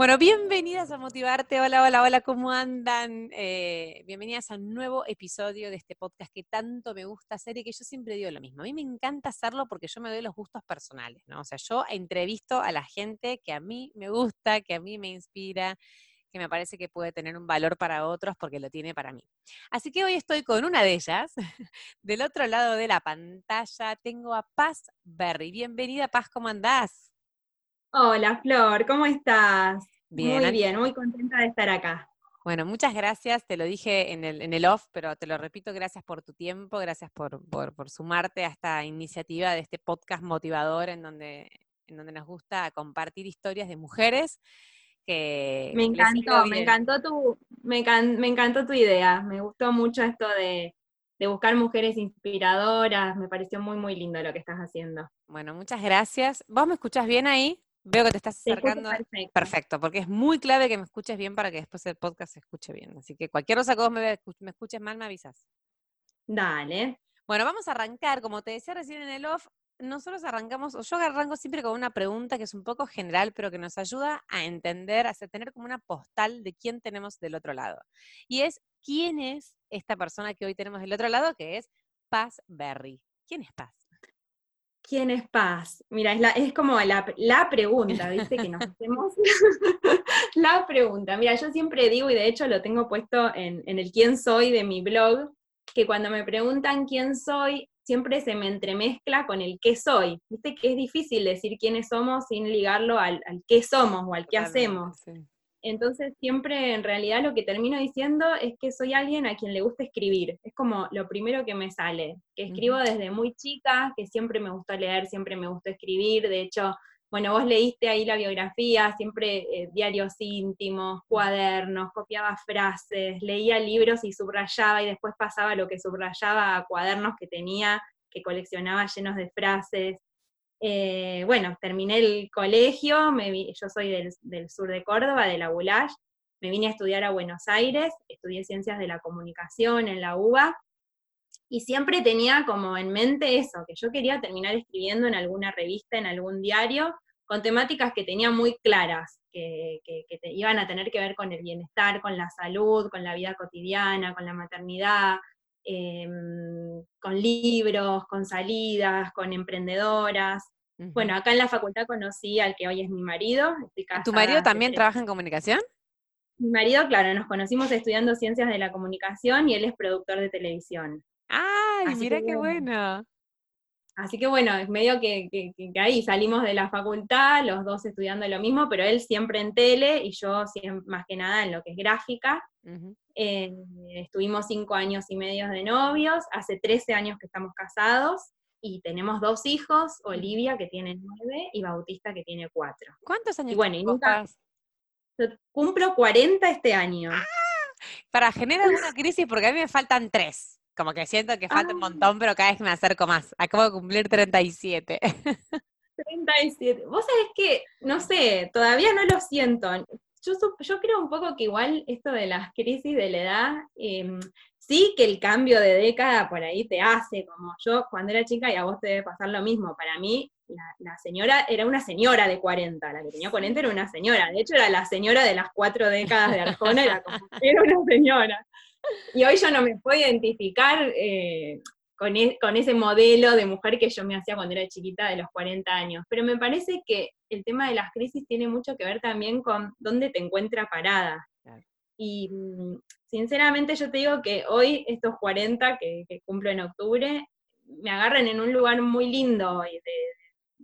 Bueno, bienvenidas a Motivarte. Hola, hola, hola, ¿cómo andan? Eh, bienvenidas a un nuevo episodio de este podcast que tanto me gusta hacer y que yo siempre digo lo mismo. A mí me encanta hacerlo porque yo me doy los gustos personales, ¿no? O sea, yo entrevisto a la gente que a mí me gusta, que a mí me inspira, que me parece que puede tener un valor para otros porque lo tiene para mí. Así que hoy estoy con una de ellas. Del otro lado de la pantalla tengo a Paz Berry. Bienvenida, Paz, ¿cómo andás? Hola Flor, ¿cómo estás? muy bien, muy contenta de estar acá. Bueno, muchas gracias, te lo dije en el, en el off, pero te lo repito, gracias por tu tiempo, gracias por, por, sumarte a esta iniciativa de este podcast motivador en donde, en donde nos gusta compartir historias de mujeres que... Me encantó, me encantó, tu, me, me encantó tu idea, me gustó mucho esto de, de buscar mujeres inspiradoras, me pareció muy, muy lindo lo que estás haciendo. Bueno, muchas gracias. ¿Vos me escuchás bien ahí? Veo que te estás acercando. Perfecto. porque es muy clave que me escuches bien para que después el podcast se escuche bien. Así que cualquier cosa que vos me, escuches mal, me avisas. Dale. Bueno, vamos a arrancar. Como te decía recién en el off, nosotros arrancamos, o yo arranco siempre con una pregunta que es un poco general, pero que nos ayuda a entender, a tener como una postal de quién tenemos del otro lado. Y es, ¿quién es esta persona que hoy tenemos del otro lado? Que es Paz Berry. ¿Quién es Paz? ¿Quién es Paz? Mira, es, es como la, pregunta, ¿viste? Que nos hacemos la pregunta. Mira, yo siempre digo, y de hecho lo tengo puesto en, el quién soy de mi blog, que cuando me preguntan quién soy, siempre se me entremezcla con el qué soy. Viste que es difícil decir quiénes somos sin ligarlo al, qué somos o al qué hacemos. Entonces siempre en realidad lo que termino diciendo es que soy alguien a quien le gusta escribir. Es como lo primero que me sale, que escribo desde muy chica, que siempre me gustó leer, siempre me gustó escribir. De hecho, bueno, vos leíste ahí la biografía, siempre eh, diarios íntimos, cuadernos, copiaba frases, leía libros y subrayaba y después pasaba lo que subrayaba a cuadernos que tenía, que coleccionaba llenos de frases. Eh, bueno, terminé el colegio, yo soy del, sur de Córdoba, de la Bulash, me vine a estudiar a Buenos Aires, estudié Ciencias de la Comunicación en la UBA, y siempre tenía como en mente eso, que yo quería terminar escribiendo en alguna revista, en algún diario, con temáticas que tenía muy claras, que, iban a tener que ver con el bienestar, con la salud, con la vida cotidiana, con la maternidad, Em, con libros, con salidas, con emprendedoras. Bueno, acá en la facultad conocí al que hoy es mi marido. ¿Tu marido también trabaja en comunicación? Mi marido, claro, nos conocimos estudiando ciencias de la comunicación y él es productor de televisión. ¡Ay, mira qué bueno! Así que bueno, es medio que, ahí salimos de la facultad, los dos estudiando lo mismo, pero él siempre en tele y yo más que nada en lo que es gráfica. Eh, estuvimos cinco años y medio de novios, hace 13 años que estamos casados y tenemos dos hijos, Olivia que tiene nueve y Bautista que tiene cuatro. ¿Cuántos años? Y bueno, y nunca, cumplo 40 este año. ¡Ah! Para generar una crisis porque a mí me faltan tres. Como que siento que falta un ah. montón, pero cada vez me acerco más. Acabo de cumplir 37. 37. Vos sabés que, no sé, todavía no lo siento. Yo, yo creo un poco que igual esto de las crisis de la edad, em, sí que el cambio de década por ahí te hace, como yo cuando era chica y a vos te debe pasar lo mismo. Para mí, la, señora era una señora de 40, la que tenía 40 era una señora. De hecho, era la señora de las cuatro décadas de Arjona, era como, era una señora. Y hoy yo no me puedo identificar eh, e, con, ese modelo de mujer que yo me hacía cuando era chiquita de los 40 años. Pero me parece que el tema de las crisis tiene mucho que ver también con dónde te encuentra parada. Y mm, sinceramente yo te digo que hoy estos 40 que, cumplo en octubre me agarran en un lugar muy lindo.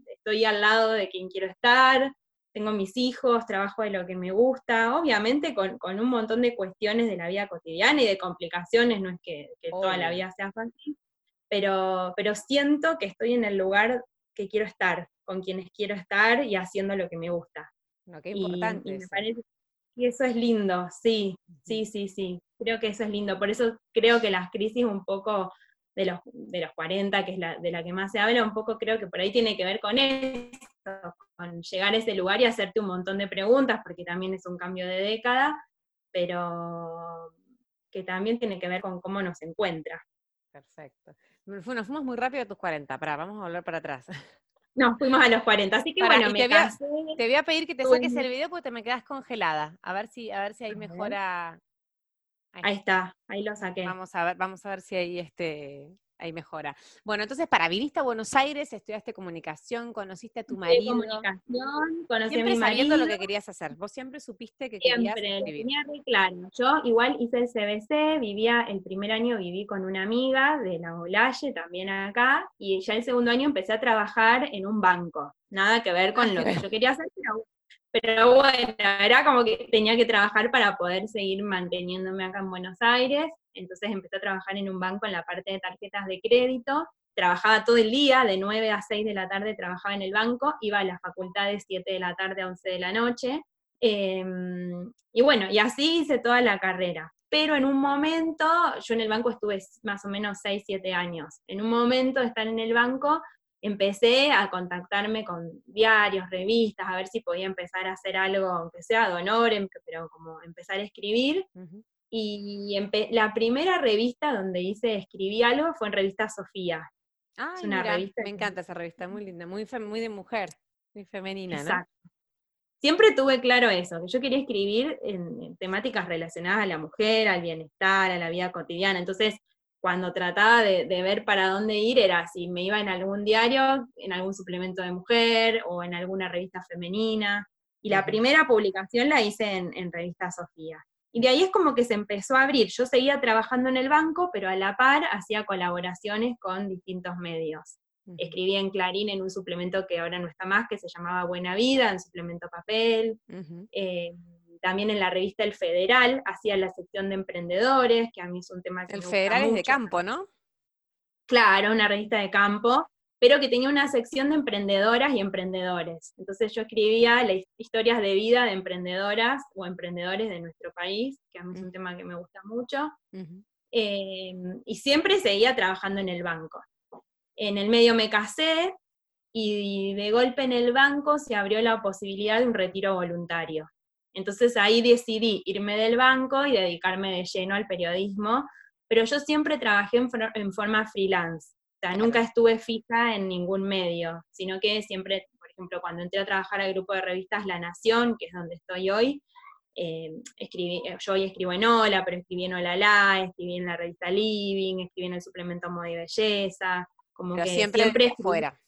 estoy al lado de quien quiero estar, tengo mis hijos, trabajo de lo que me gusta, obviamente con, un montón de cuestiones de la vida cotidiana y de complicaciones, no es que, toda la vida sea fácil, pero, pero siento que estoy en el lugar que quiero estar, con quienes quiero estar y haciendo lo que me gusta. qué importante. Y, me parece que eso es lindo, sí, sí, sí, sí. creo que eso es lindo. Por eso creo que las crisis un poco de los, de los 40, que es la, de la que más se habla, un poco creo que por ahí tiene que ver con eso, con llegar a ese lugar y hacerte un montón de preguntas, porque también es un cambio de década, pero que también tiene que ver con cómo nos encuentra. Perfecto. Nos fuimos muy rápido a tus 40, para, vamos a volver para atrás. Nos fuimos a los 40, así que bueno, me te, voy a, te voy a pedir que te saques el video porque te me quedas congelada. A ver si, a ver si ahí mejora. Ahí. está, ahí lo saqué. Vamos a ver, vamos a ver si ahí este, ahí mejora. Bueno, entonces, para viniste a Buenos Aires, estudiaste comunicación, conociste a tu marido. comunicación, conocí siempre a mi sabiendo lo que querías hacer. Vos siempre supiste que querías escribir. tenía re claro. Yo igual hice el CBC, vivía, el primer año viví con una amiga de la Olaye, también acá, y ya el segundo año empecé a trabajar en un banco. Nada que ver con lo que yo quería hacer, pero pero bueno, era como que tenía que trabajar para poder seguir manteniéndome acá en Buenos Aires. Entonces empecé a trabajar en un banco en la parte de tarjetas de crédito. Trabajaba todo el día, de 9 a 6 de la tarde trabajaba en el banco, iba a la facultad de 7 de la tarde a 11 de la noche. Em, y bueno, y así hice toda la carrera. Pero en un momento, yo en el banco estuve más o menos 6, 7 años. En un momento de estar en el banco, empecé a contactarme con diarios, revistas, a ver si podía empezar a hacer algo, aunque sea de honor, em, pero como empezar a escribir. Y la primera revista donde hice, escribí algo fue en Revista Sofía. es una revista me encanta esa revista, muy linda, muy, muy de mujer, muy femenina, Exacto. Siempre tuve claro eso, que yo quería escribir en temáticas relacionadas a la mujer, al bienestar, a la vida cotidiana. Entonces, cuando trataba de, ver para dónde ir era si me iba en algún diario, en algún suplemento de mujer o en alguna revista femenina. Y la primera publicación la hice en, Revista Sofía. Y de ahí es como que se empezó a abrir. Yo seguía trabajando en el banco, pero a la par hacía colaboraciones con distintos medios. Escribía en Clarín en un suplemento que ahora no está más, que se llamaba Buena Vida, en suplemento papel también en la revista El Federal hacía la sección de emprendedores, que a mí es un tema que El me Federal es de campo, ¿no? Claro, una revista de campo, pero que tenía una sección de emprendedoras y emprendedores. Entonces yo escribía las historias de vida de emprendedoras o emprendedores de nuestro país, que a mí es un tema que me gusta mucho. Em, y siempre seguía trabajando en el banco. En el medio me casé y de golpe en el banco se abrió la posibilidad de un retiro voluntario. Entonces ahí decidí irme del banco y dedicarme de lleno al periodismo, pero yo siempre trabajé en, forma freelance, o sea, nunca estuve fija en ningún medio, sino que siempre, por ejemplo, cuando entré a trabajar al grupo de revistas La Nación, que es donde estoy hoy, eh, escribí, eh, yo hoy escribo en Hola, pero escribí en Hola La, escribí en la revista Living, escribí en el suplemento Moda y Belleza, como que siempre, siempre fuera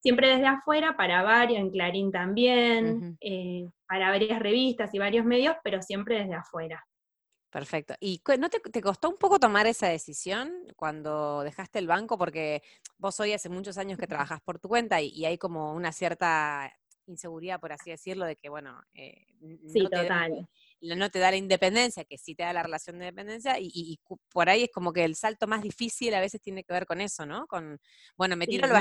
siempre desde afuera, para varios, en Clarín también, eh, para varias revistas y varios medios, pero siempre desde afuera. Perfecto. ¿Y no te, costó un poco tomar esa decisión cuando dejaste el banco? Porque vos hoy hace muchos años que trabajas por tu cuenta y, hay como una cierta inseguridad, por así decirlo, de que, bueno, eh, no, te, no, te, da la independencia, que sí te da la relación de dependencia, y, por ahí es como que el salto más difícil a veces tiene que ver con eso, ¿no? Con, bueno, me tiro lo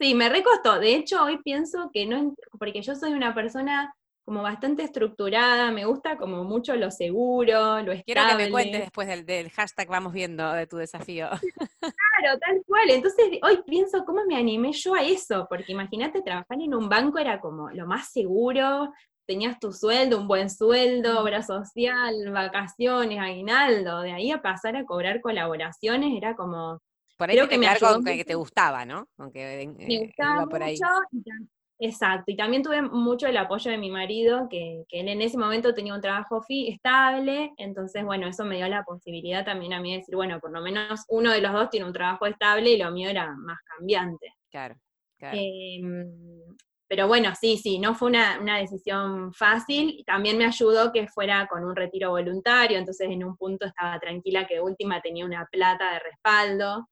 Sí, me recostó. De hecho, hoy pienso que no, porque yo soy una persona como bastante estructurada, me gusta como mucho lo seguro, lo estable. Quiero que me cuentes después del, hashtag vamos viendo de tu desafío. Claro, tal cual. Entonces, hoy pienso cómo me animé yo a eso, porque imagínate, trabajar en un banco era como lo más seguro, tenías tu sueldo, un buen sueldo, obra social, vacaciones, aguinaldo, de ahí a pasar a cobrar colaboraciones era como por ahí que me algo que te gustaba, ¿no? Aunque, me eh, gustaba por ahí. mucho. Exacto, y también tuve mucho el apoyo de mi marido, que, él en ese momento tenía un trabajo estable, entonces, bueno, eso me dio la posibilidad también a mí de decir, bueno, por lo menos uno de los dos tiene un trabajo estable y lo mío era más cambiante. Claro, claro. Em, pero bueno, sí, sí, no fue una, decisión fácil. También me ayudó que fuera con un retiro voluntario, entonces en un punto estaba tranquila que última tenía una plata de respaldo.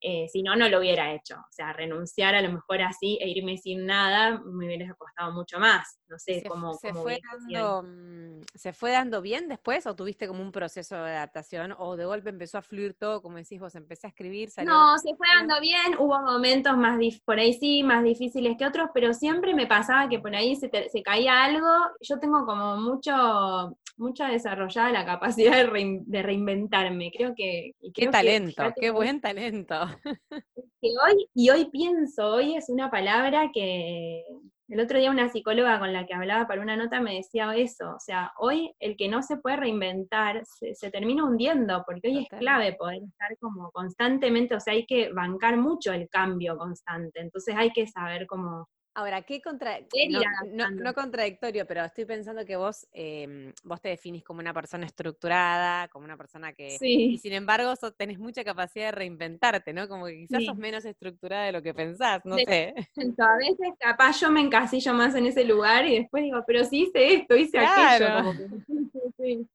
Eh, si no, no lo hubiera hecho. O sea, renunciar a lo mejor así e irme sin nada me hubiera costado mucho más. no sé se, cómo... se cómo fue dando, mm, ¿Se fue dando bien después o tuviste como un proceso de adaptación o de golpe empezó a fluir todo, como decís vos, empecé a escribir, salió No, se fue dando bien, hubo momentos más, por ahí sí, más difíciles que otros, pero siempre me pasaba que por ahí se, te- se caía algo, yo tengo como mucho, mucha desarrollada la capacidad de, rein- de reinventarme, creo que... y Qué creo talento, qué buen talento. que hoy, y hoy pienso, hoy es una palabra que el otro día una psicóloga con la que hablaba para una nota me decía eso, o sea, hoy el que no se puede reinventar se, se termina hundiendo, porque hoy es clave poder estar como constantemente, o sea, hay que bancar mucho el cambio constante, entonces hay que saber cómo... Ahora, ¿qué contra... No, no- adaptando. no contradictorio, pero estoy pensando que vos, em, vos te definís como una persona estructurada, como una persona que... Y Sí, sin embargo, sos- tenés mucha capacidad de reinventarte, ¿no? Como que quizás Sí. sos menos estructurada de lo que pensás, no De- sé. a veces capaz yo me encasillo más en ese lugar y después digo, pero sí hice esto, hice Claro. aquello. Como que, sí.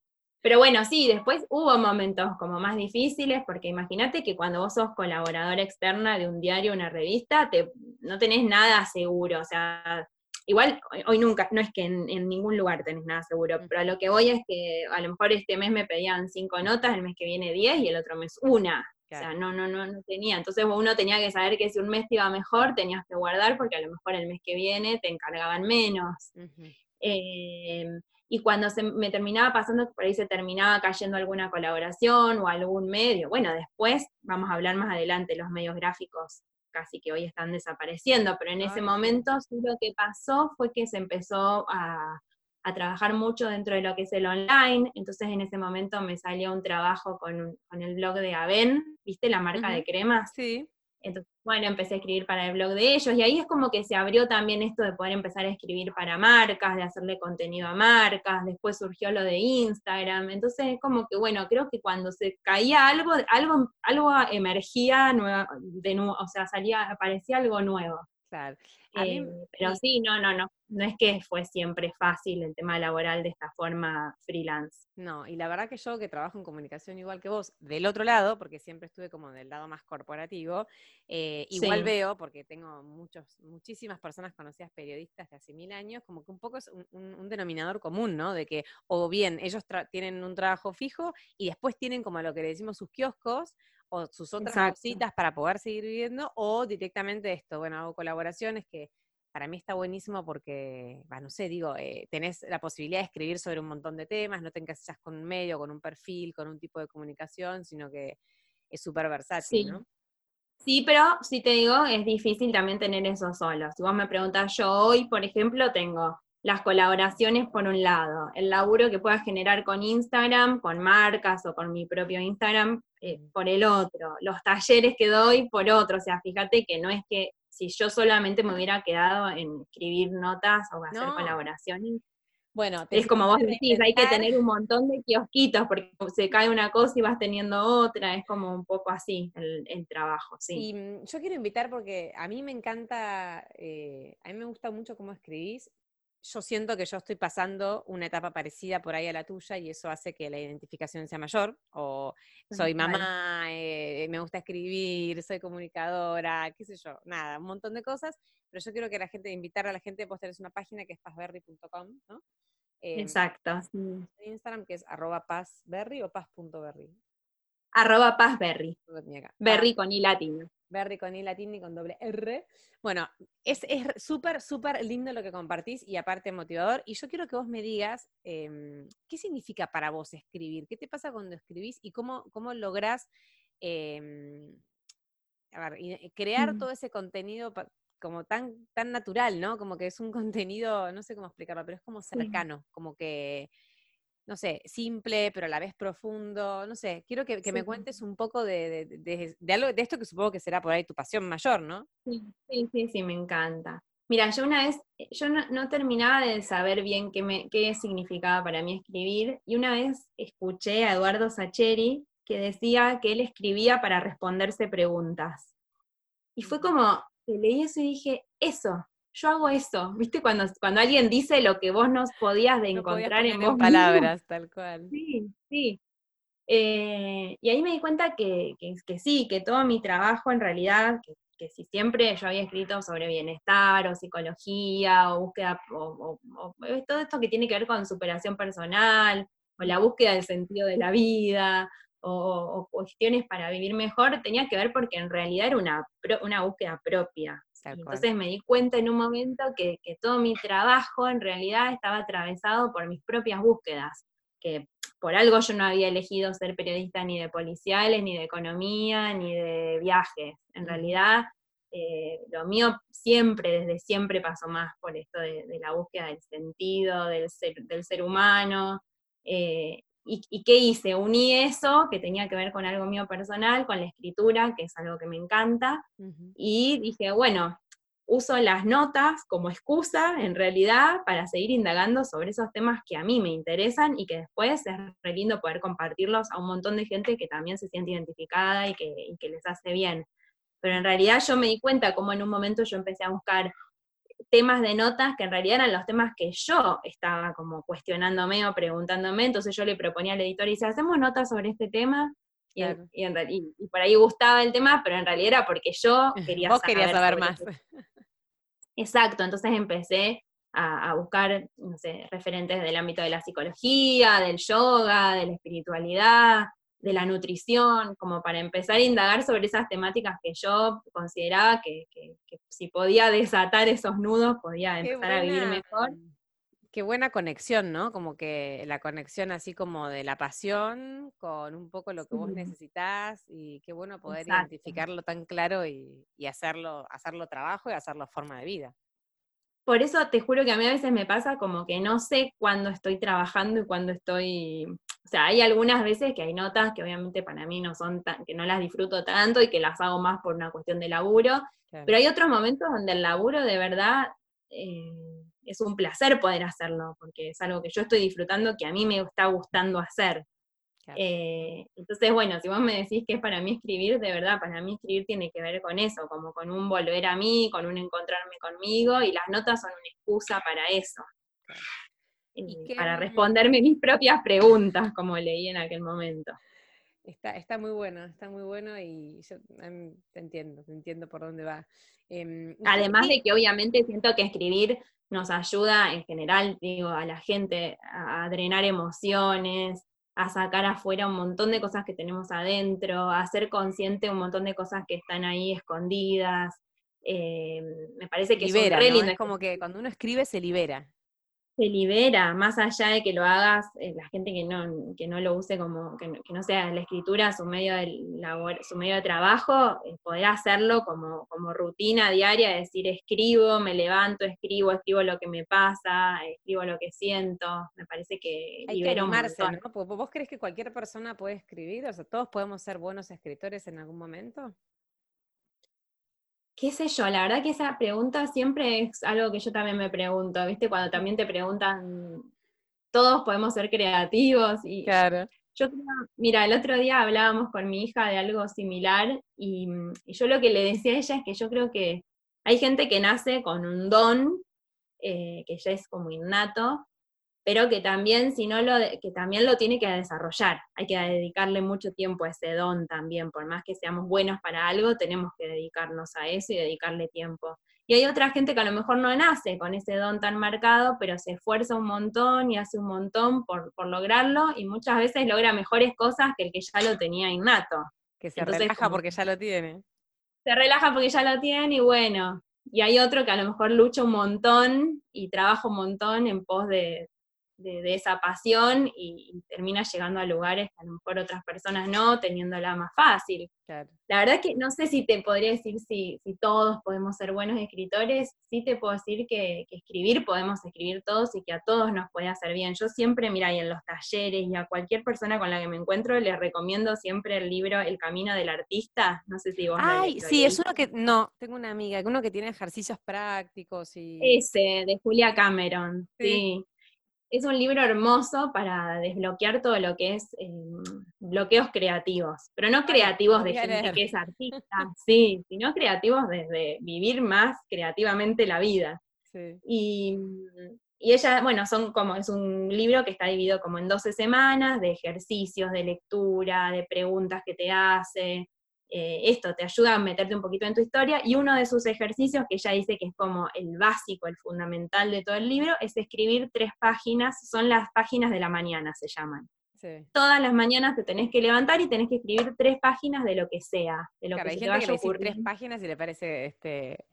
Pero bueno, sí, después hubo momentos como más difíciles, porque imagínate que cuando vos sos colaboradora externa de un diario, una revista, te, no tenés nada seguro, o sea, igual hoy- nunca, no es que en, en ningún lugar tenés nada seguro, Mm. pero a lo que voy es que a lo mejor este mes me pedían cinco notas, el mes que viene diez y el otro mes una. O sea, no, no, no, no tenía. Entonces uno tenía que saber que si un mes te iba mejor, tenías que guardar, porque a lo mejor el mes que viene te encargaban menos. Eh, y cuando se me terminaba pasando, por ahí se terminaba cayendo alguna colaboración o algún medio, bueno, después vamos a hablar más adelante, los medios gráficos casi que hoy están desapareciendo, pero en ese Ay, momento sí lo que pasó fue que se empezó a, a trabajar mucho dentro de lo que es el online, entonces en ese momento me salió un trabajo con, con el blog de Aven, ¿viste? La marca de cremas. Sí, Entonces, bueno, empecé a escribir para el blog de ellos y ahí es como que se abrió también esto de poder empezar a escribir para marcas, de hacerle contenido a marcas, después surgió lo de Instagram, entonces es como que, bueno, creo que cuando se caía algo, algo, algo emergía, nueva, de o sea, salía, aparecía algo nuevo. claro. Eh, pero sí, no, no, no, no es que fue siempre fácil el tema laboral de esta forma freelance. No, y la verdad que yo que trabajo en comunicación igual que vos, del otro lado, porque siempre estuve como del lado más corporativo, eh, igual Sí. veo, porque tengo muchos, muchísimas personas conocidas periodistas de hace mil años, como que un poco es un, un- un denominador común, ¿no? De que, o bien ellos tienen un trabajo fijo y después tienen como lo que le decimos sus kioscos o sus otras Exacto. cositas para poder seguir viviendo, o directamente esto, bueno, hago colaboraciones que para mí está buenísimo porque, bah, no sé, digo, eh, tenés la posibilidad de escribir sobre un montón de temas, no te encasillas con un medio, con un perfil, con un tipo de comunicación, sino que es súper versátil, Sí. ¿no? Sí, pero si te digo, es difícil también tener eso solo. Si vos me preguntás, yo hoy, por ejemplo, tengo las colaboraciones por un lado, el laburo que pueda generar con Instagram, con marcas o con mi propio Instagram eh, Mm. por el otro, los talleres que doy por otro. O sea, fíjate que no es que si yo solamente me hubiera quedado en escribir notas o hacer No. colaboraciones, Bueno, es como vos decís, hay que tener un montón de kiosquitos porque se cae una cosa y vas teniendo otra, es como un poco así el, el trabajo, sí. Y mm, yo quiero invitar porque a mí me encanta, eh, a mí me gusta mucho cómo escribís. Yo siento que yo estoy pasando una etapa parecida por ahí a la tuya y eso hace que la identificación sea mayor. O soy Tal cual. mamá, eh, me gusta escribir, soy comunicadora, qué sé yo, nada, un montón de cosas. Pero yo quiero que la gente, invitar a la gente, vos tenés una página que es pazberry.com, ¿no? Em, Exacto, Instagram que es arroba pazberry o paz.berry. Arroba tenía acá. berry con i latina. Berry con I latín y con doble R. Bueno, es es súper, súper lindo lo que compartís y aparte motivador. Y yo quiero que vos me digas em, qué significa para vos escribir, qué te pasa cuando escribís y cómo, cómo lográs em, a ver, y- y crear Mm. todo ese contenido como tan, tan natural, ¿no? Como que es un contenido, no sé cómo explicarlo, pero es como Sí. cercano, como que no sé, simple, pero a la vez profundo, no sé, quiero que, que me cuentes un poco de, de- de- de algo de esto que supongo que será por ahí tu pasión mayor, ¿no? Sí, sí, sí, sí, me encanta. Mira, yo una vez, eh, yo no, no terminaba de saber bien qué, me, qué significaba para mí escribir, y una vez escuché a Eduardo Sacheri que decía que él escribía para responderse preguntas. Y fue como, que leí eso y dije, eso, yo hago eso. ¿Viste? Cuando, cuando alguien dice lo que vos no podías de No podías encontrar en vos palabras, tal cual. Sí, sí. Eh, y ahí me di cuenta que, que, que sí, que todo mi trabajo en realidad, que, si siempre yo había escrito sobre bienestar o psicología o búsqueda, o, todo esto que tiene que ver con superación personal o la búsqueda del sentido de la vida o, cuestiones para vivir mejor, tenía que ver porque en realidad era una, una búsqueda propia. Entonces me di cuenta en un momento que, que todo mi trabajo en realidad estaba atravesado por mis propias búsquedas, que por algo yo no había elegido ser periodista ni de policiales, ni de economía, ni de viajes. En realidad, eh, lo mío siempre, desde siempre pasó más por esto de, la búsqueda del sentido, del ser, humano. Eh, y, qué hice? Uní eso, que tenía que ver con algo mío personal, con la escritura, que es algo que me encanta, y dije, bueno, uso las notas como excusa, en realidad, para seguir indagando sobre esos temas que a mí me interesan y que después es re lindo poder compartirlos a un montón de gente que también se siente identificada y que, les hace bien. Pero en realidad yo me di cuenta como en un momento yo empecé a buscar temas de notas que en realidad eran los temas que yo estaba como cuestionándome o preguntándome, entonces yo le proponía al editor y dice, ¿hacemos notas sobre este tema? Y, y, por ahí gustaba el tema, pero en realidad era porque yo quería Vos querías saber más. Exacto, entonces empecé a, buscar, no sé, referentes del ámbito de la psicología, del yoga, de la espiritualidad, de la nutrición, como para empezar a indagar sobre esas temáticas que yo consideraba que, si podía desatar esos nudos, podía empezar a vivir mejor. Qué buena conexión, ¿no? Como que la conexión así como de la pasión con un poco lo que vos necesitas y qué bueno poder identificarlo tan claro y, hacerlo, hacerlo trabajo y hacerlo forma de vida. Por eso te juro que a mí a veces me pasa como que no sé cuándo estoy trabajando y cuándo estoy, o sea, hay algunas veces que hay notas que obviamente para mí no son tan, que no las disfruto tanto y que las hago más por una cuestión de laburo, pero hay otros momentos donde el laburo de verdad eh, es un placer poder hacerlo, porque es algo que yo estoy disfrutando, que a mí me está gustando hacer. Eh, entonces, bueno, si vos me decís que es para mí escribir, de verdad, para mí escribir tiene que ver con eso, como con un volver a mí, con un encontrarme conmigo, y las notas son una excusa para eso. Eh, para responderme mis propias preguntas, como leí en aquel momento. Está, está muy bueno, está muy bueno y yo em, te entiendo, te entiendo por dónde va. Em, Además de que obviamente siento que escribir nos ayuda en general, digo, a la gente a, drenar emociones, a sacar afuera un montón de cosas que tenemos adentro, a ser consciente un montón de cosas que están ahí escondidas. Eh, me parece que libera, es como que cuando uno escribe se libera se libera, más allá de que lo hagas, eh, la gente que no, que no lo use como, que no, sea la escritura su medio de, labor, su medio de trabajo, eh, poder hacerlo como, como rutina diaria, decir, escribo, me levanto, escribo, escribo lo que me pasa, escribo lo que siento, me parece que Hay que animarse, ¿no? ¿Vos crees que cualquier persona puede escribir? O sea, ¿todos podemos ser buenos escritores en algún momento? Qué sé yo, la verdad que esa pregunta siempre es algo que yo también me pregunto, ¿viste? Cuando también te preguntan, todos podemos ser creativos y claro. yo mira, el otro día hablábamos con mi hija de algo similar y, yo lo que le decía a ella es que yo creo que hay gente que nace con un don, eh, que ya es como innato, pero que también, si no lo, que también lo tiene que desarrollar. Hay que dedicarle mucho tiempo a ese don también, por más que seamos buenos para algo, tenemos que dedicarnos a eso y dedicarle tiempo. Y hay otra gente que a lo mejor no nace con ese don tan marcado, pero se esfuerza un montón y hace un montón por, lograrlo y muchas veces logra mejores cosas que el que ya lo tenía innato. Que se relaja porque ya lo tiene. Se relaja porque ya lo tiene y bueno, y hay otro que a lo mejor lucha un montón y trabaja un montón en pos de, de, esa pasión y, termina llegando a lugares que a lo mejor otras personas no, teniéndola más fácil. La verdad que no sé si te podría decir si, si, todos podemos ser buenos escritores, sí te puedo decir que, escribir podemos escribir todos y que a todos nos puede hacer bien. Yo siempre, mira, y en los talleres y a cualquier persona con la que me encuentro, les recomiendo siempre el libro El Camino del Artista. No sé si vos Ay, sí, es uno que, no, tengo una amiga, uno que tiene ejercicios prácticos y... Ese, de Julia Cameron, sí es un libro hermoso para desbloquear todo lo que es em, bloqueos creativos, pero no creativos de gente que es artista, sí, sino creativos desde vivir más creativamente la vida. Y, ella, bueno, son como, es un libro que está dividido como en 12 semanas de ejercicios, de lectura, de preguntas que te hace, eh, esto te ayuda a meterte un poquito en tu historia, y uno de sus ejercicios, que ella dice que es como el básico, el fundamental de todo el libro, es escribir tres páginas, son las páginas de la mañana, se llaman. Todas las mañanas te tenés que levantar y tenés que escribir tres páginas de lo que sea, de lo que se gente que le tres páginas y le parece este,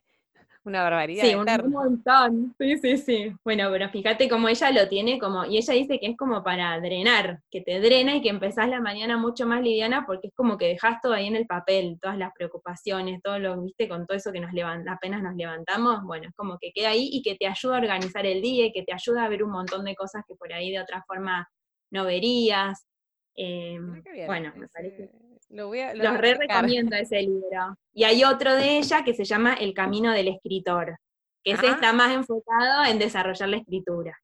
una barbaridad. Sí, un, montón. Sí, sí, sí. Bueno, pero fíjate cómo ella lo tiene como, y ella dice que es como para drenar, que te drena y que empezás la mañana mucho más liviana porque es como que dejás todo ahí en el papel, todas las preocupaciones, todo lo, viste, con todo eso que nos levanta, apenas nos levantamos, bueno, es como que queda ahí y que te ayuda a organizar el día y que te ayuda a ver un montón de cosas que por ahí de otra forma no verías. Em, bueno, me parece lo Los re recomienda ese libro. Y hay otro de ella que se llama El Camino del Escritor, que ese está más enfocado en desarrollar la escritura.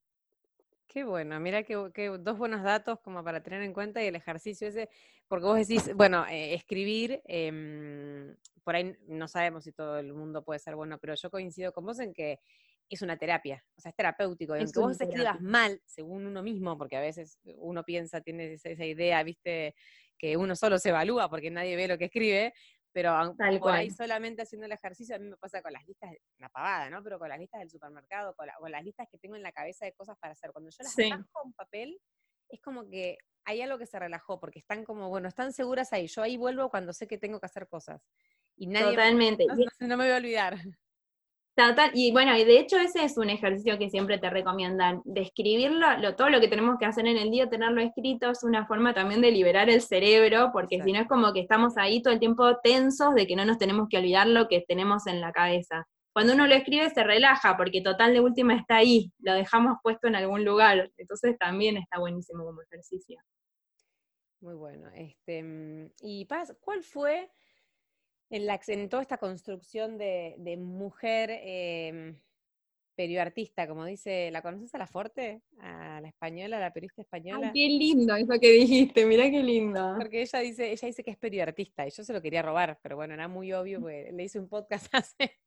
Qué bueno, mira que, dos buenos datos como para tener en cuenta y el ejercicio ese, porque vos decís, bueno, eh, escribir, em, por ahí no sabemos si todo el mundo puede ser bueno, pero yo coincido con vos en que es una terapia, o sea, es terapéutico. Y aunque vos escribas mal, según uno mismo, porque a veces uno piensa, tiene esa, esa idea, viste, que uno solo se evalúa porque nadie ve lo que escribe, pero Tal por ahí solamente haciendo el ejercicio, a mí me pasa con las listas, una pavada, ¿no? Pero con las listas del supermercado, con, las listas que tengo en la cabeza de cosas para hacer. Cuando yo las sí. en papel, es como que hay algo que se relajó, porque están como, bueno, están seguras ahí. Yo ahí vuelvo cuando sé que tengo que hacer cosas. Y nadie Totalmente. no me voy a olvidar y bueno, y de hecho ese es un ejercicio que siempre te recomiendan, describirlo, lo, todo lo que tenemos que hacer en el día, tenerlo escrito, es una forma también de liberar el cerebro, porque si no es como que estamos ahí todo el tiempo tensos de que no nos tenemos que olvidar lo que tenemos en la cabeza. Cuando uno lo escribe se relaja, porque total de última está ahí, lo dejamos puesto en algún lugar, entonces también está buenísimo como ejercicio. Muy bueno. Este, mm, y Paz, ¿cuál fue en, la, en toda esta construcción de, mujer eh, perioartista, como dice, ¿la conoces a la Forte? A la española, a la periodista española. qué lindo eso que dijiste, mira qué lindo. Porque ella dice, ella dice que es perioartista y yo se lo quería robar, pero bueno, era muy obvio, porque le hice un podcast hace,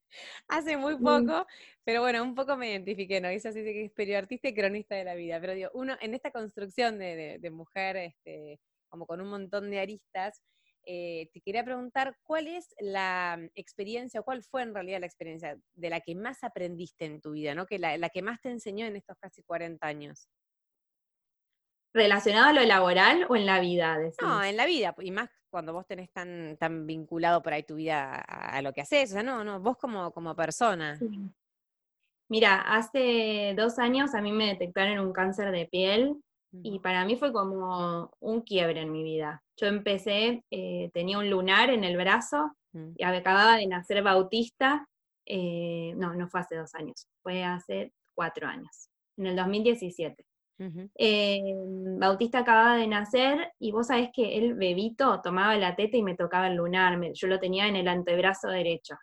hace muy mm. poco, pero bueno, un poco me identifiqué, ¿no? Ella dice que es perioartista y cronista de la vida, pero digo, uno, en esta construcción de, de mujer, este, como con un montón de aristas, eh, te quería preguntar cuál es la mm, experiencia, o cuál fue en realidad la experiencia de la que más aprendiste en tu vida, ¿no? Que la, que más te enseñó en estos casi 40 años. ¿Relacionado a lo laboral o en la vida? No, en la vida, y más cuando vos tenés tan, tan vinculado por ahí tu vida a, lo que haces, o sea, no, no, vos como, como persona. Mira, hace dos años a mí me detectaron un cáncer de piel y para mí fue como un quiebre en mi vida. Yo empecé, eh, tenía un lunar en el brazo, mm. y acababa de nacer Bautista, eh, no, no fue hace dos años, fue hace cuatro años, en el 2017. Eh, Bautista acababa de nacer y vos sabés que el bebito tomaba la teta y me tocaba el lunar, yo lo tenía en el antebrazo derecho.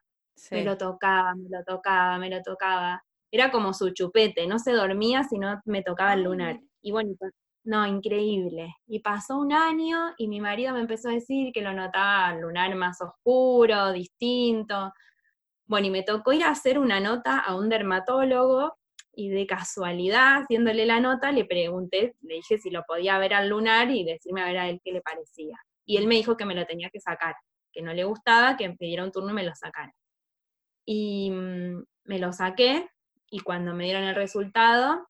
Me lo tocaba, me lo tocaba, me lo tocaba. Era como su chupete, no se dormía si no me tocaba el lunar. Y bueno, no, increíble. Y pasó un año y mi marido me empezó a decir que lo notaba lunar más oscuro, distinto. Bueno, y me tocó ir a hacer una nota a un dermatólogo y de casualidad, haciéndole la nota, le pregunté, le dije si lo podía ver al lunar y decirme a ver a él qué le parecía. Y él me dijo que me lo tenía que sacar, que no le gustaba, que pidiera un turno y me lo sacara. Y mm, me lo saqué y cuando me dieron el resultado,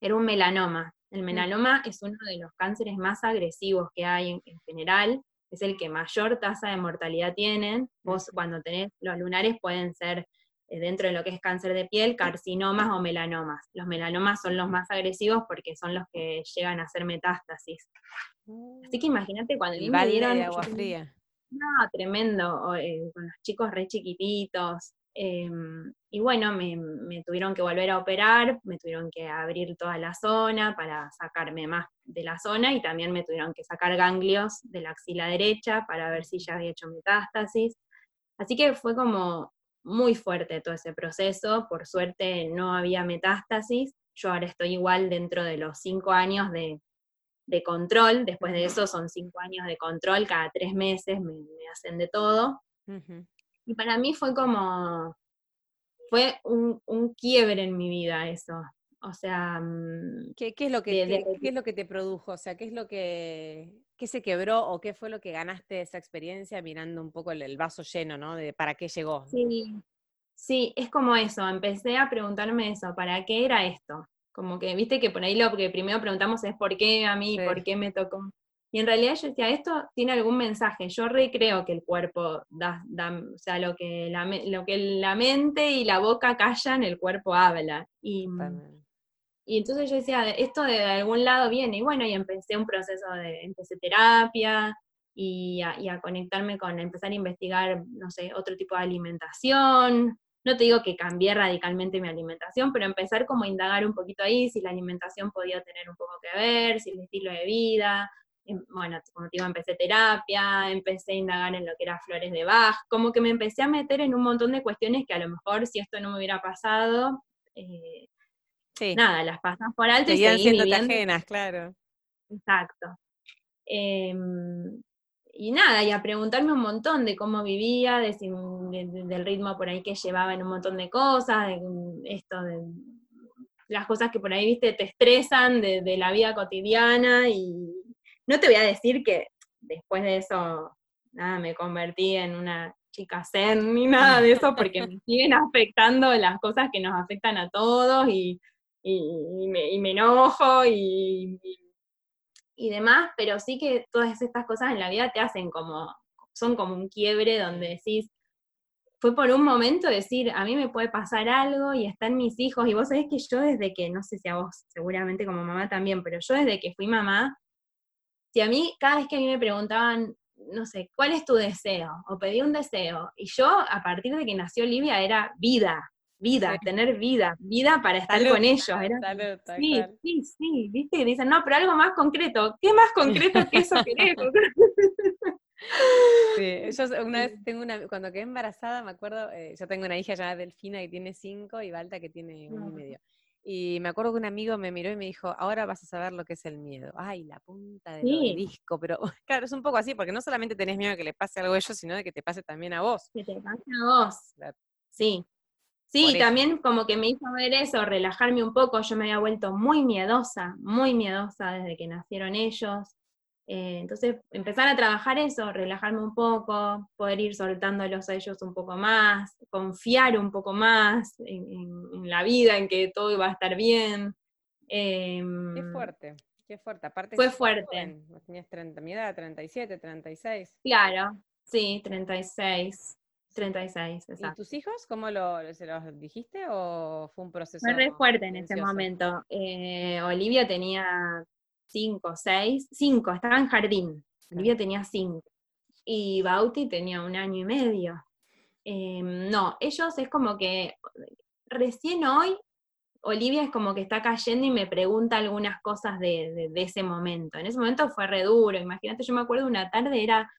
era un melanoma. El melanoma es uno de los cánceres más agresivos que hay en, general, es el que mayor tasa de mortalidad tienen. Vos cuando tenés los lunares pueden ser eh, dentro de lo que es cáncer de piel, carcinomas o melanomas. Los melanomas son los más agresivos porque son los que llegan a hacer metástasis. Así que imagínate cuando me dieron... agua fría. No, tremendo, eh, con los chicos re chiquititos, Em, y bueno, me, tuvieron que volver a operar, me tuvieron que abrir toda la zona para sacarme más de la zona y también me tuvieron que sacar ganglios de la axila derecha para ver si ya había hecho metástasis. Así que fue como muy fuerte todo ese proceso, por suerte no había metástasis, yo ahora estoy igual dentro de los cinco años de, control, después de eso son cinco años de control, cada tres meses me, hacen de todo. Y para mí fue como, fue un, quiebre en mi vida eso. O sea, mm, ¿Qué, qué es lo que, qué, es lo que te produjo? O sea, ¿qué es lo que qué se quebró o qué fue lo que ganaste de esa experiencia mirando un poco el, vaso lleno, ¿no? De para qué llegó. Sí, sí, es como eso. Empecé a preguntarme eso, ¿para qué era esto? Como que, viste que por ahí lo que primero preguntamos es por qué a mí, por qué me tocó. Y en realidad yo decía, esto tiene algún mensaje. Yo recreo que el cuerpo da, o sea, lo que, la, lo que la mente y la boca callan, el cuerpo habla. Y, y entonces yo decía, esto de algún lado viene, y bueno, y empecé un proceso de, empecé terapia, y a, conectarme con, empezar a investigar, no sé, otro tipo de alimentación. No te digo que cambié radicalmente mi alimentación, pero empezar como a indagar un poquito ahí, si la alimentación podía tener un poco que ver, si el estilo de vida. Bueno, como te digo, empecé terapia, empecé a indagar en lo que era flores de Bach, como que me empecé a meter en un montón de cuestiones que a lo mejor si esto no me hubiera pasado, eh, nada, las pasas por alto y seguís siendo ajenas, claro. Exacto. Em, y nada, y a preguntarme un montón de cómo vivía, de, del ritmo por ahí que llevaba en un montón de cosas, de esto, de las cosas que por ahí, viste, te estresan de, de la vida cotidiana y no te voy a decir que después de eso, nada, me convertí en una chica zen ni nada de eso, porque me siguen afectando las cosas que nos afectan a todos y y, me, enojo y, y, demás, pero sí que todas estas cosas en la vida te hacen como, son como un quiebre donde decís, fue por un momento decir, a mí me puede pasar algo y están mis hijos, y vos sabés que yo desde que, no sé si a vos, seguramente como mamá también, pero yo desde que fui mamá, si a mí, cada vez que a mí me preguntaban, no sé, ¿cuál es tu deseo? O pedí un deseo, y yo, a partir de que nació Olivia, era vida, vida, tener vida, vida para estar con ellos. sí, sí, sí, viste, dicen, no, pero algo más concreto. ¿Qué más concreto que eso queremos? Sí, yo una vez tengo una, cuando quedé embarazada, me acuerdo, eh, yo tengo una hija llamada Delfina que tiene cinco y Balta que tiene uno y medio. Y me acuerdo que un amigo me miró y me dijo, ahora vas a saber lo que es el miedo. Ay, la punta del disco, pero claro, es un poco así, porque no solamente tenés miedo de que le pase algo a ellos, sino de que te pase también a vos. Que te pase a vos. Sí, Sí, también como que me hizo ver eso, relajarme un poco. Yo me había vuelto muy miedosa, muy miedosa desde que nacieron ellos. Eh, entonces, empezar a trabajar eso, relajarme un poco, poder ir soltándolos a ellos un poco más, confiar un poco más en, la vida, en que todo iba a estar bien. qué em, fuerte, qué fuerte. Aparte, fue fuerte. tenías 30, mi edad, 37, 36. Claro, sí, 36. 36, exacto. ¿Y tus hijos cómo lo, se los dijiste o fue un proceso? Fue re fuerte en ese momento. Eh, Olivia tenía 5, 6, 5, estaba en jardín. Olivia tenía 5. Y Bauti tenía un año y medio. Em, no, ellos es como que recién hoy Olivia es como que está cayendo y me pregunta algunas cosas de, de, ese momento. En ese momento fue re duro, imagínate, yo me acuerdo una tarde, era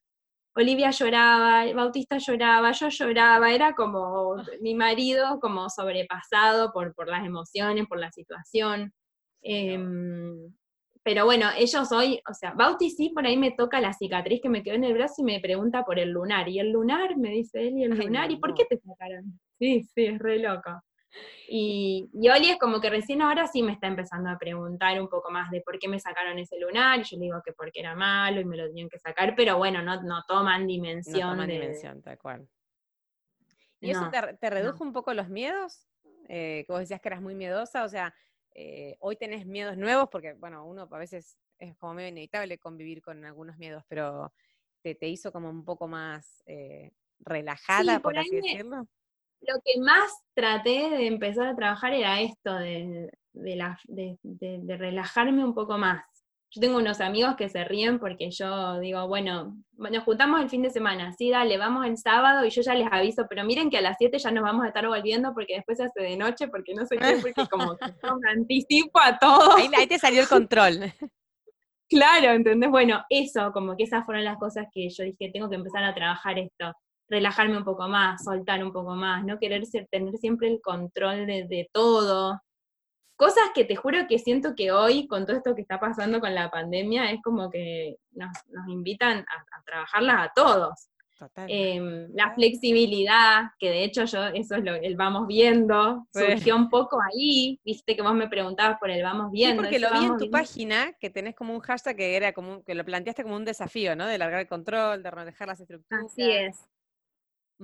Olivia lloraba, Bautista lloraba, yo lloraba, era como mi marido como sobrepasado por, por las emociones, por la situación. Em, pero bueno, ellos hoy, o sea, Bauti sí por ahí me toca la cicatriz que me quedó en el brazo y me pregunta por el lunar. Y el lunar, me dice él, y el lunar, ¿y por qué te sacaron? Sí, sí, es re loco. Y, y, Oli es como que recién ahora sí me está empezando a preguntar un poco más de por qué me sacaron ese lunar, y yo le digo que porque era malo y me lo tenían que sacar, pero bueno, no, no toman dimensión. No toman dimensión, tal cual. ¿Y eso te, redujo un poco los miedos? Eh, que vos decías que eras muy miedosa, o sea, eh, hoy tenés miedos nuevos, porque bueno, uno a veces es como medio inevitable convivir con algunos miedos, pero te, te hizo como un poco más eh, relajada, por, así decirlo lo que más traté de empezar a trabajar era esto, de, de, relajarme un poco más. Yo tengo unos amigos que se ríen porque yo digo, bueno, nos juntamos el fin de semana, sí, dale, vamos el sábado y yo ya les aviso, pero miren que a las 7 ya nos vamos a estar volviendo porque después se hace de noche, porque no sé qué, porque como que anticipo a todo. Ahí, ahí te salió el control. Claro, ¿entendés? Bueno, eso, como que esas fueron las cosas que yo dije, tengo que empezar a trabajar esto relajarme un poco más, soltar un poco más, no querer ser, tener siempre el control de, todo. Cosas que te juro que siento que hoy, con todo esto que está pasando con la pandemia, es como que nos, invitan a, trabajarlas a todos. Em, la flexibilidad, que de hecho yo, eso es lo que vamos viendo, surgió un poco ahí, viste que vos me preguntabas por el vamos viendo. Sí, porque lo vi en tu página, que tenés como un hashtag que era como, que lo planteaste como un desafío, ¿no? De largar el control, de manejar las estructuras. Así es.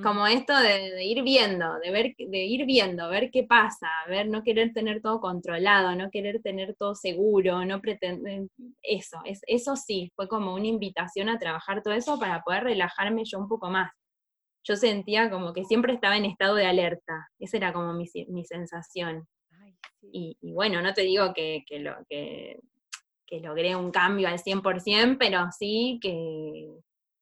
Como esto de, ir viendo, de ver, de ir viendo, ver qué pasa, ver, no querer tener todo controlado, no querer tener todo seguro, no pretender, eso, es, eso sí, fue como una invitación a trabajar todo eso para poder relajarme yo un poco más. Yo sentía como que siempre estaba en estado de alerta, esa era como mi, sensación. y, bueno, no te digo que, lo, que, que logré un cambio al 100%, pero sí que,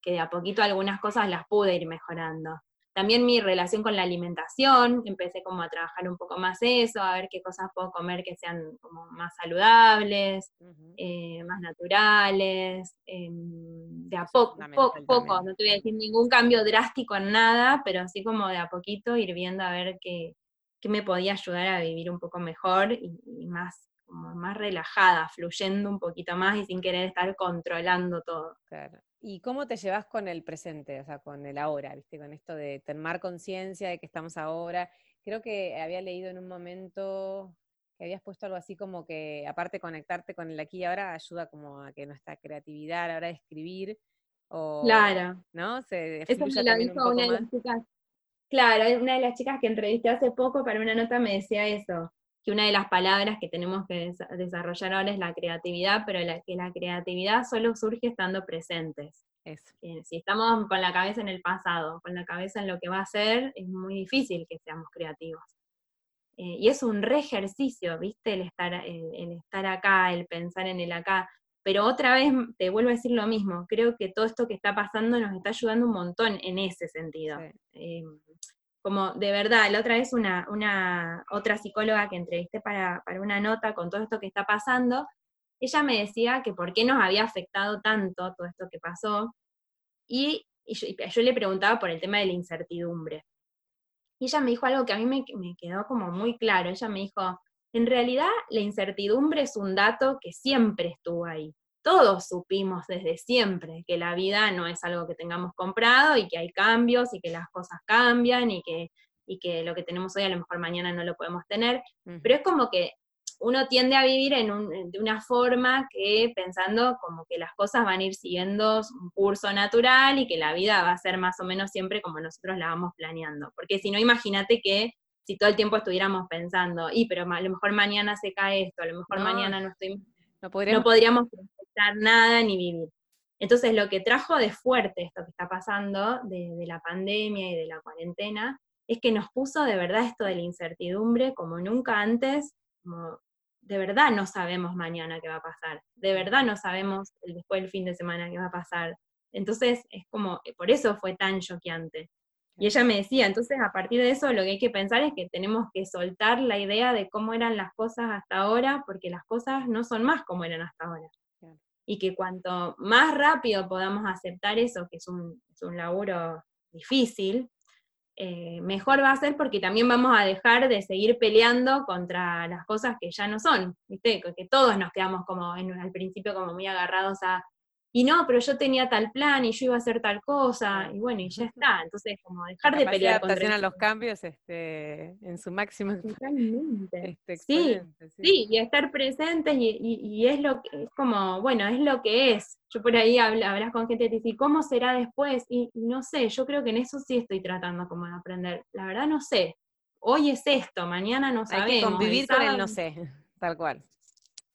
que de a poquito algunas cosas las pude ir mejorando. También mi relación con la alimentación, empecé como a trabajar un poco más eso, a ver qué cosas puedo comer que sean como más saludables, eh, más naturales, em, de a poco, poco, no te voy a decir ningún cambio drástico en nada, pero así como de a poquito ir viendo a ver qué, qué me podía ayudar a vivir un poco mejor y, y más como más relajada, fluyendo un poquito más y sin querer estar controlando todo. Claro. ¿Y cómo te llevas con el presente, o sea, con el ahora, ¿viste? Con esto de tomar conciencia de que estamos ahora. Creo que había leído en un momento que habías puesto algo así como que, aparte de conectarte con el aquí y ahora, ayuda como a que nuestra creatividad a la hora de escribir, o, claro. ¿no? Se Eso me lo dijo una de las chicas. Claro, una de las chicas que entrevisté hace poco para una nota me decía eso, que una de las palabras que tenemos que desarrollar ahora es la creatividad, pero que la creatividad solo surge estando presentes. si estamos con la cabeza en el pasado, con la cabeza en lo que va a ser, es muy difícil que seamos creativos. Eh, y es un re ejercicio, ¿viste? El estar, el, estar acá, el pensar en el acá. Pero otra vez te vuelvo a decir lo mismo, creo que todo esto que está pasando nos está ayudando un montón en ese sentido. Em, como de verdad, la otra vez una, otra psicóloga que entrevisté para, una nota con todo esto que está pasando, ella me decía que por qué nos había afectado tanto todo esto que pasó, y, yo, le preguntaba por el tema de la incertidumbre. Y ella me dijo algo que a mí me quedó como muy claro, ella me dijo, en realidad la incertidumbre es un dato que siempre estuvo ahí todos supimos desde siempre que la vida no es algo que tengamos comprado y que hay cambios y que las cosas cambian y que, y que lo que tenemos hoy a lo mejor mañana no lo podemos tener, pero es como que uno tiende a vivir en de una forma que pensando como que las cosas van a ir siguiendo un curso natural y que la vida va a ser más o menos siempre como nosotros la vamos planeando, porque si no, imagínate que si todo el tiempo estuviéramos pensando, y pero a lo mejor mañana se cae esto, a lo mejor mañana no estoy... No podríamos, no podríamos nada ni vivir. Entonces, lo que trajo de fuerte esto que está pasando, de, la pandemia y de la cuarentena, es que nos puso de verdad esto de la incertidumbre como nunca antes, como de verdad no sabemos mañana qué va a pasar, de verdad no sabemos después del fin de semana qué va a pasar. Entonces, es como, por eso fue tan choqueante. Y ella me decía, entonces a partir de eso lo que hay que pensar es que tenemos que soltar la idea de cómo eran las cosas hasta ahora, porque las cosas no son más como eran hasta ahora y que cuanto más rápido podamos aceptar eso, que es un, laburo difícil, eh, mejor va a ser porque también vamos a dejar de seguir peleando contra las cosas que ya no son, ¿viste? Que todos nos quedamos como en, al principio como muy agarrados a y no, pero yo tenía tal plan y yo iba a hacer tal cosa, y bueno, y ya está. Entonces, como dejar de pelear contra a los cambios este, en su máximo. Totalmente. Este, sí, sí, y estar presentes, y, es lo que, es como, bueno, es lo que es. Yo por ahí hablas con gente y te dice, ¿cómo será después? Y, no sé, yo creo que en eso sí estoy tratando como de aprender. La verdad no sé. Hoy es esto, mañana no sabemos. Hay que convivir con el no sé, tal cual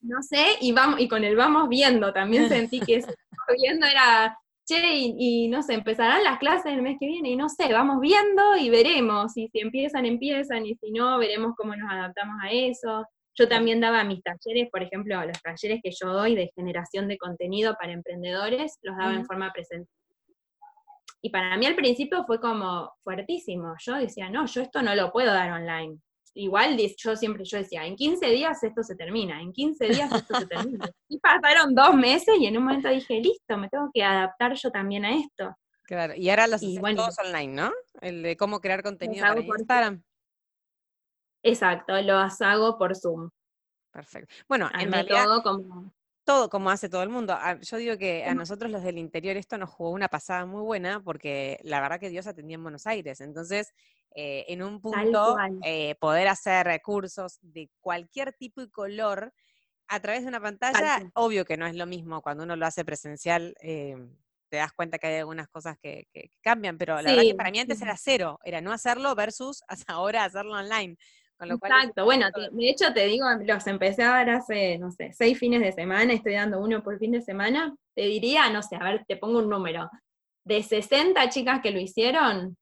no sé, y, vamos, y con el vamos viendo, también sentí que eso viendo era, che, y, no sé, empezarán las clases el mes que viene, y no sé, vamos viendo y veremos, y si empiezan, empiezan, y si no, veremos cómo nos adaptamos a eso. Yo también daba mis talleres, por ejemplo, los talleres que yo doy de generación de contenido para emprendedores, los daba en forma presencial. Y para mí al principio fue como fuertísimo. Yo decía, no, yo esto no lo puedo dar online igual yo siempre yo decía, en 15 días esto se termina, en 15 días esto se termina. Y pasaron dos meses y en un momento dije, listo, me tengo que adaptar yo también a esto. Claro, y ahora los haces todos online, ¿no? El de cómo crear contenido para Instagram. Exacto, lo hago por Zoom. Perfecto. Bueno, en realidad, como... todo como hace todo el mundo. Ah, yo digo que a nosotros los del interior esto nos jugó una pasada muy buena porque la verdad que Dios atendía en Buenos Aires. Entonces, eh, en un punto, eh, poder hacer cursos de cualquier tipo y color a través de una pantalla, obvio que no es lo mismo cuando uno lo hace presencial. Eh, te das cuenta que hay algunas cosas que, cambian, pero la verdad que para mí antes era cero, era no hacerlo versus hasta ahora hacerlo online. Exacto, bueno, de hecho te digo, los empecé a dar hace, no sé, seis fines de semana, estoy dando uno por fin de semana, te diría, no sé, a ver, te pongo un número, de 60 chicas que lo hicieron,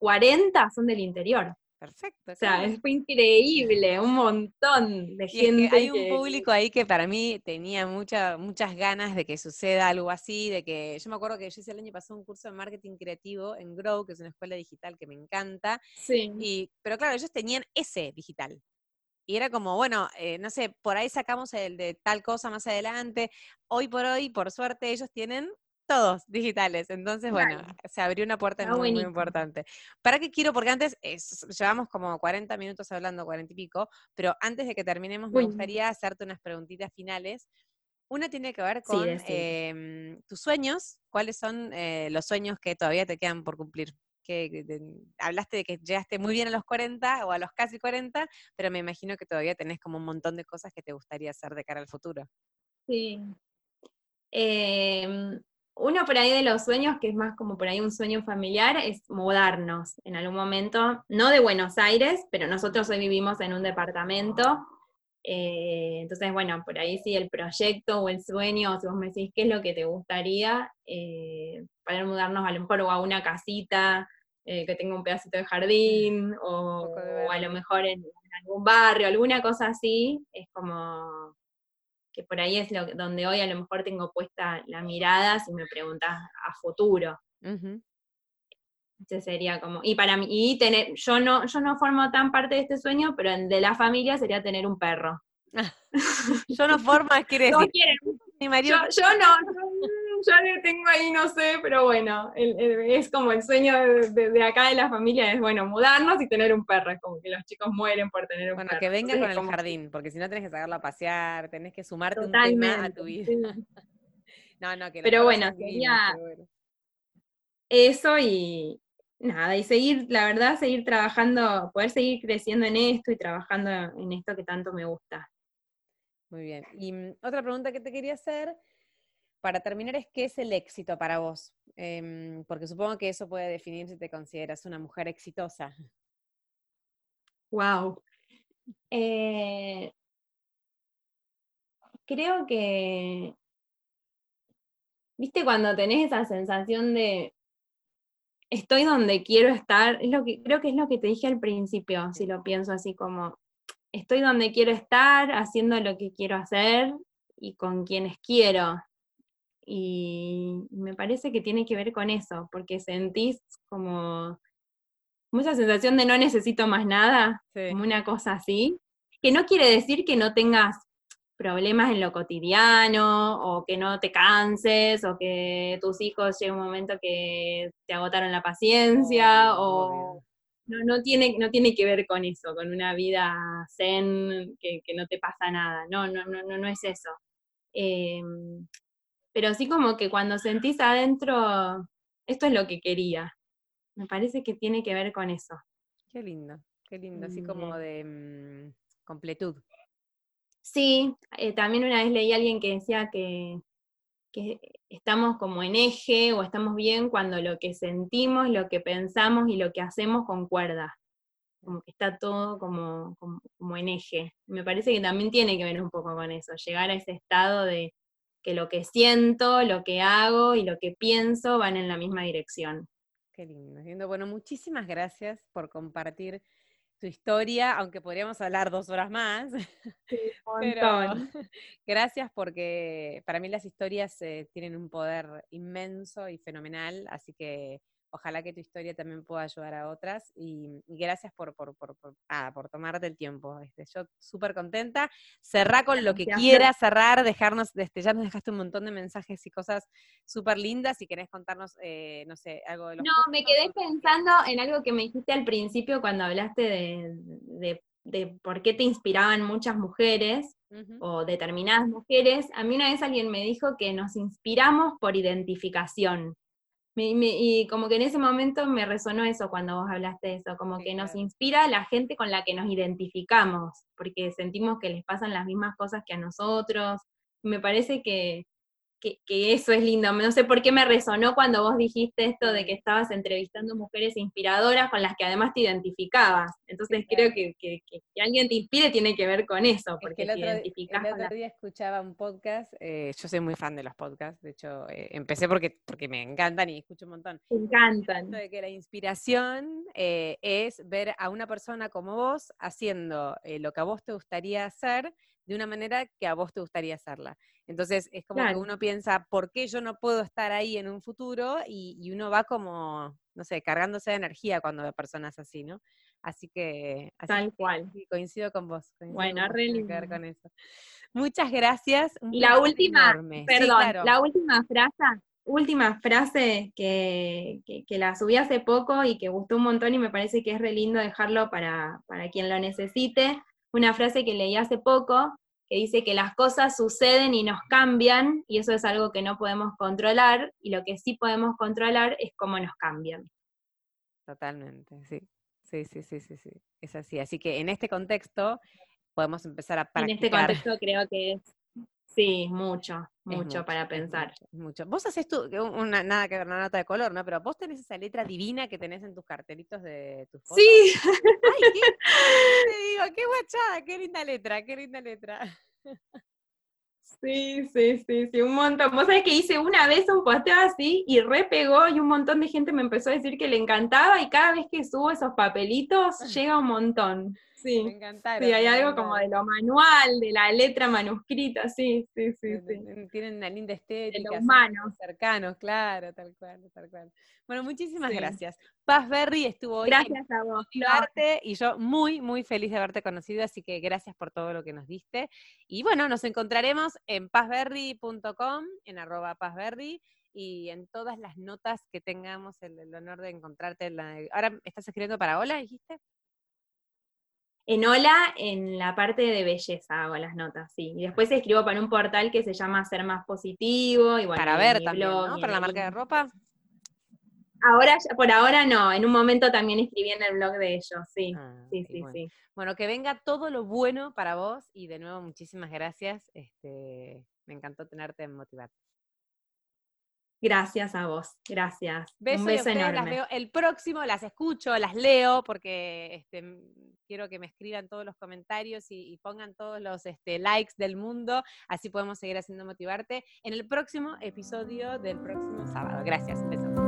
40 mm. son del interior. Perfecto. O sea, fue increíble, un montón de gente. hay un público ahí que para mí tenía mucha, muchas ganas de que suceda algo así, de que yo me acuerdo que yo hice el año pasado un curso de marketing creativo en Grow, que es una escuela digital que me encanta. Sí. Y, pero claro, ellos tenían ese digital. Y era como, bueno, eh, no sé, por ahí sacamos el de tal cosa más adelante. Hoy por hoy, por suerte, ellos tienen todos digitales. Entonces, bueno, se abrió una puerta muy, muy, importante. ¿Para qué quiero? Porque antes llevamos como 40 minutos hablando, 40 y pico, pero antes de que terminemos, me gustaría hacerte unas preguntitas finales. Una tiene que ver con em, tus sueños. ¿Cuáles son eh, los sueños que todavía te quedan por cumplir? Que, hablaste de que llegaste muy bien a los 40 o a los casi 40, pero me imagino que todavía tenés como un montón de cosas que te gustaría hacer de cara al futuro. Sí. Eh, uno por ahí de los sueños, que es más como por ahí un sueño familiar, es mudarnos en algún momento, no de Buenos Aires, pero nosotros hoy vivimos en un departamento. Eh, entonces, bueno, por ahí sí el proyecto o el sueño, o si vos me decís qué es lo que te gustaría, eh, poder mudarnos a lo mejor a una casita eh, que tenga un pedacito de jardín, o, o a lo mejor en algún barrio, alguna cosa así, es como que por ahí es lo, donde hoy a lo mejor tengo puesta la mirada si me preguntas a futuro. Ese sería como, y para mí, y tener, yo no, yo no formo tan parte de este sueño, pero de la familia sería tener un perro. yo no formo, quiere decir. Mi marido. Yo, no, ya le tengo ahí, no sé, pero bueno, es como el sueño de, acá de la familia, es bueno, mudarnos y tener un perro, es como que los chicos mueren por tener un perro. Bueno, que venga con el jardín, porque si no tenés que sacarlo a pasear, tenés que sumarte un tema a tu vida. no, no, que Pero bueno, sería eso y nada, y seguir, la verdad, seguir trabajando, poder seguir creciendo en esto y trabajando en esto que tanto me gusta. Muy bien. Y mm, otra pregunta que te quería hacer para terminar es qué es el éxito para vos, em, porque supongo que eso puede definir si te consideras una mujer exitosa. Wow. Eh, creo que, viste, cuando tenés esa sensación de estoy donde quiero estar, es lo que, creo que es lo que te dije al principio, si lo pienso así como, estoy donde quiero estar, haciendo lo que quiero hacer y con quienes quiero. Y me parece que tiene que ver con eso, porque sentís como, esa sensación de no necesito más nada, como una cosa así, que no quiere decir que no tengas problemas en lo cotidiano, o que no te canses, o que tus hijos lleguen un momento que te agotaron la paciencia, o no, no, tiene, no tiene que ver con eso, con una vida zen, que, no te pasa nada, no, no, no, no, no es eso. Em, pero sí como que cuando sentís adentro, esto es lo que quería. Me parece que tiene que ver con eso. Qué lindo, qué lindo, así como de mm, completud. Sí, eh, también una vez leí a alguien que decía que, que estamos como en eje o estamos bien cuando lo que sentimos, lo que pensamos y lo que hacemos concuerda. Como que está todo como, como, como en eje. Me parece que también tiene que ver un poco con eso, llegar a ese estado de, que lo que siento, lo que hago y lo que pienso van en la misma dirección. Qué lindo. Bueno, muchísimas gracias por compartir tu historia, aunque podríamos hablar dos horas más. Sí, Pero gracias porque para mí las historias eh, tienen un poder inmenso y fenomenal, así que Ojalá que tu historia también pueda ayudar a otras y, gracias por, por, por, por, tomarte el tiempo. Este, yo súper contenta. Cerrá con lo que quieras cerrar, dejarnos, este, ya nos dejaste un montón de mensajes y cosas súper lindas. Si querés contarnos, eh, no sé, algo de los No, me quedé pensando en algo que me dijiste al principio cuando hablaste de, de por qué te inspiraban muchas mujeres o determinadas mujeres, a mí una vez alguien me dijo que nos inspiramos por identificación. Y como que en ese momento me resonó eso cuando vos hablaste de eso, como que nos inspira la gente con la que nos identificamos, porque sentimos que les pasan las mismas cosas que a nosotros. Me parece que, que, eso es lindo. No sé por qué me resonó cuando vos dijiste esto de que estabas entrevistando mujeres inspiradoras con las que además te identificabas. Entonces creo que, que, alguien te inspire tiene que ver con eso, porque el, otro, el otro día escuchaba un podcast, eh, yo soy muy fan de los podcasts, de hecho eh, empecé porque, porque me encantan y escucho un montón. Me encantan. De que la inspiración eh, es ver a una persona como vos haciendo lo que a vos te gustaría hacer de una manera que a vos te gustaría hacerla. Entonces es como que uno piensa, ¿por qué yo no puedo estar ahí en un futuro? Y, uno va como, no sé, cargándose de energía cuando ve personas así, ¿no? Así que... Tal cual. coincido con vos. bueno, con con eso. Muchas gracias. y la última, perdón, la última frase, última frase que, que, la subí hace poco y que gustó un montón y me parece que es re lindo dejarlo para, para quien lo necesite. Una frase que leí hace poco que dice que las cosas suceden y nos cambian, y eso es algo que no podemos controlar, y lo que sí podemos controlar es cómo nos cambian. Totalmente, sí. Sí, sí, sí, sí, sí. Es así. Así que en este contexto podemos empezar a practicar. En este contexto creo que es Sí, mucho, mucho, para pensar. Mucho, Vos haces tú, una, nada que ver, una nota de color, ¿no? Pero vos tenés esa letra divina que tenés en tus cartelitos de tus fotos. Sí. Ay, qué, te digo, qué guachada, qué linda letra, qué linda letra. Sí, sí, sí, sí, un montón. Vos sabés que hice una vez un posteo así y repegó y un montón de gente me empezó a decir que le encantaba y cada vez que subo esos papelitos llega un montón. Sí, me encantaron. Sí, hay algo como de lo manual, de la letra manuscrita, sí, sí, sí. sí. Tienen una linda estética. De los humanos. Cercanos, claro, tal cual, tal cual. Bueno, muchísimas gracias. Paz Berry estuvo hoy gracias a vos, y yo muy, muy feliz de haberte conocido, así que gracias por todo lo que nos diste. Y bueno, nos encontraremos en pazberry.com, en arroba pazberry, y en todas las notas que tengamos el, honor de encontrarte. Ahora estás escribiendo para Hola, dijiste. En Hola, en la parte de belleza hago las notas, sí. Y después escribo para un portal que se llama Ser Más Positivo. Y para ver también, ¿no? Para la marca de ropa. Ahora, por ahora no, en un momento también escribí en el blog de ellos, sí, ah, sí, sí, bueno. sí. Bueno, que venga todo lo bueno para vos y de nuevo muchísimas gracias. Este, me encantó tenerte en Motivar. Gracias a vos, gracias. Un beso enorme. Las veo el próximo, las escucho, las leo, porque este, quiero que me escriban todos los comentarios y, pongan todos los este, likes del mundo, así podemos seguir haciendo motivarte en el próximo episodio del próximo sábado. Gracias, beso.